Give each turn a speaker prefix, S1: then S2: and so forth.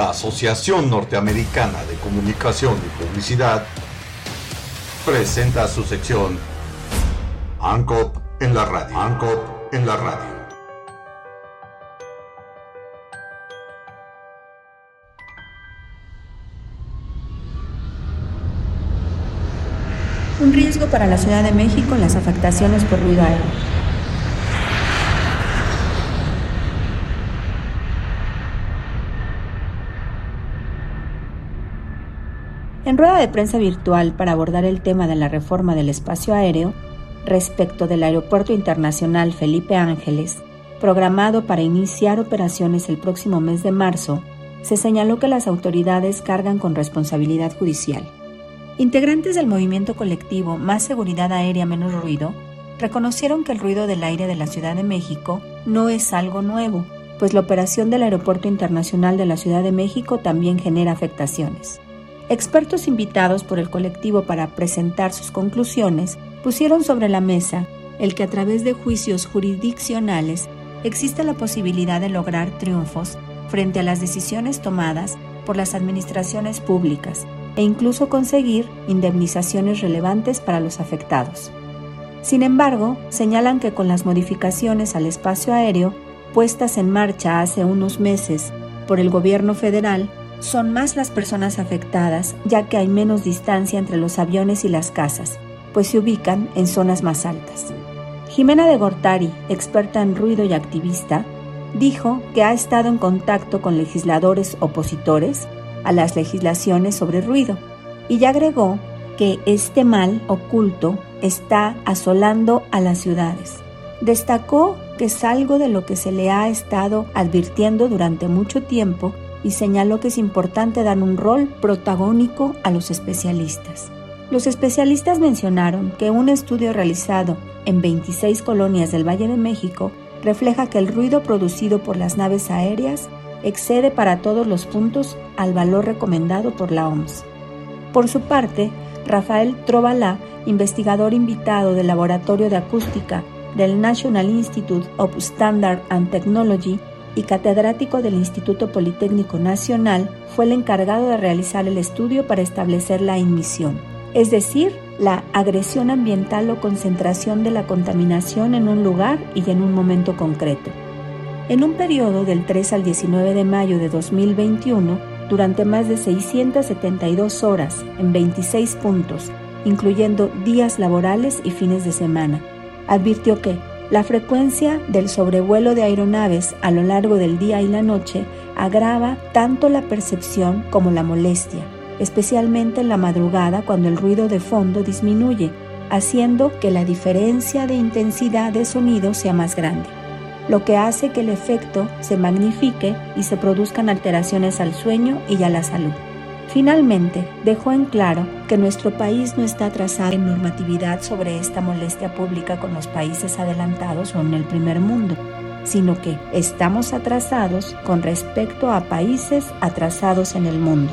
S1: La Asociación Norteamericana de Comunicación y Publicidad presenta su sección ANCOP en la radio. ANCOP en la radio.
S2: Un riesgo para la Ciudad de México en las afectaciones por ruido. En rueda de prensa virtual para abordar el tema de la reforma del espacio aéreo, respecto del Aeropuerto Internacional Felipe Ángeles, programado para iniciar operaciones el próximo mes de marzo, se señaló que las autoridades cargan con responsabilidad judicial. Integrantes del movimiento colectivo Más Seguridad Aérea Menos Ruido reconocieron que el ruido del aire de la Ciudad de México no es algo nuevo, pues la operación del Aeropuerto Internacional de la Ciudad de México también genera afectaciones. Expertos invitados por el colectivo para presentar sus conclusiones pusieron sobre la mesa el que a través de juicios jurisdiccionales existe la posibilidad de lograr triunfos frente a las decisiones tomadas por las administraciones públicas e incluso conseguir indemnizaciones relevantes para los afectados. Sin embargo, señalan que con las modificaciones al espacio aéreo puestas en marcha hace unos meses por el gobierno federal, son más las personas afectadas ya que hay menos distancia entre los aviones y las casas, pues se ubican en zonas más altas. Jimena de Gortari, experta en ruido y activista, dijo que ha estado en contacto con legisladores opositores a las legislaciones sobre ruido y ya agregó que este mal oculto está asolando a las ciudades. Destacó que es algo de lo que se le ha estado advirtiendo durante mucho tiempo y señaló que es importante dar un rol protagónico a los especialistas. Los especialistas mencionaron que un estudio realizado en 26 colonias del Valle de México refleja que el ruido producido por las naves aéreas excede para todos los puntos al valor recomendado por la OMS. Por su parte, Rafael Trovalá, investigador invitado del Laboratorio de Acústica del National Institute of Standard and Technology y catedrático del Instituto Politécnico Nacional, fue el encargado de realizar el estudio para establecer la emisión, es decir, la agresión ambiental o concentración de la contaminación en un lugar y en un momento concreto. En un periodo del 3 al 19 de mayo de 2021, durante más de 672 horas en 26 puntos, incluyendo días laborales y fines de semana, advirtió que la frecuencia del sobrevuelo de aeronaves a lo largo del día y la noche agrava tanto la percepción como la molestia, especialmente en la madrugada cuando el ruido de fondo disminuye, haciendo que la diferencia de intensidad de sonido sea más grande, lo que hace que el efecto se magnifique y se produzcan alteraciones al sueño y a la salud. Finalmente, dejó en claro que nuestro país no está atrasado en normatividad sobre esta molestia pública con los países adelantados o en el primer mundo, sino que estamos atrasados con respecto a países atrasados en el mundo.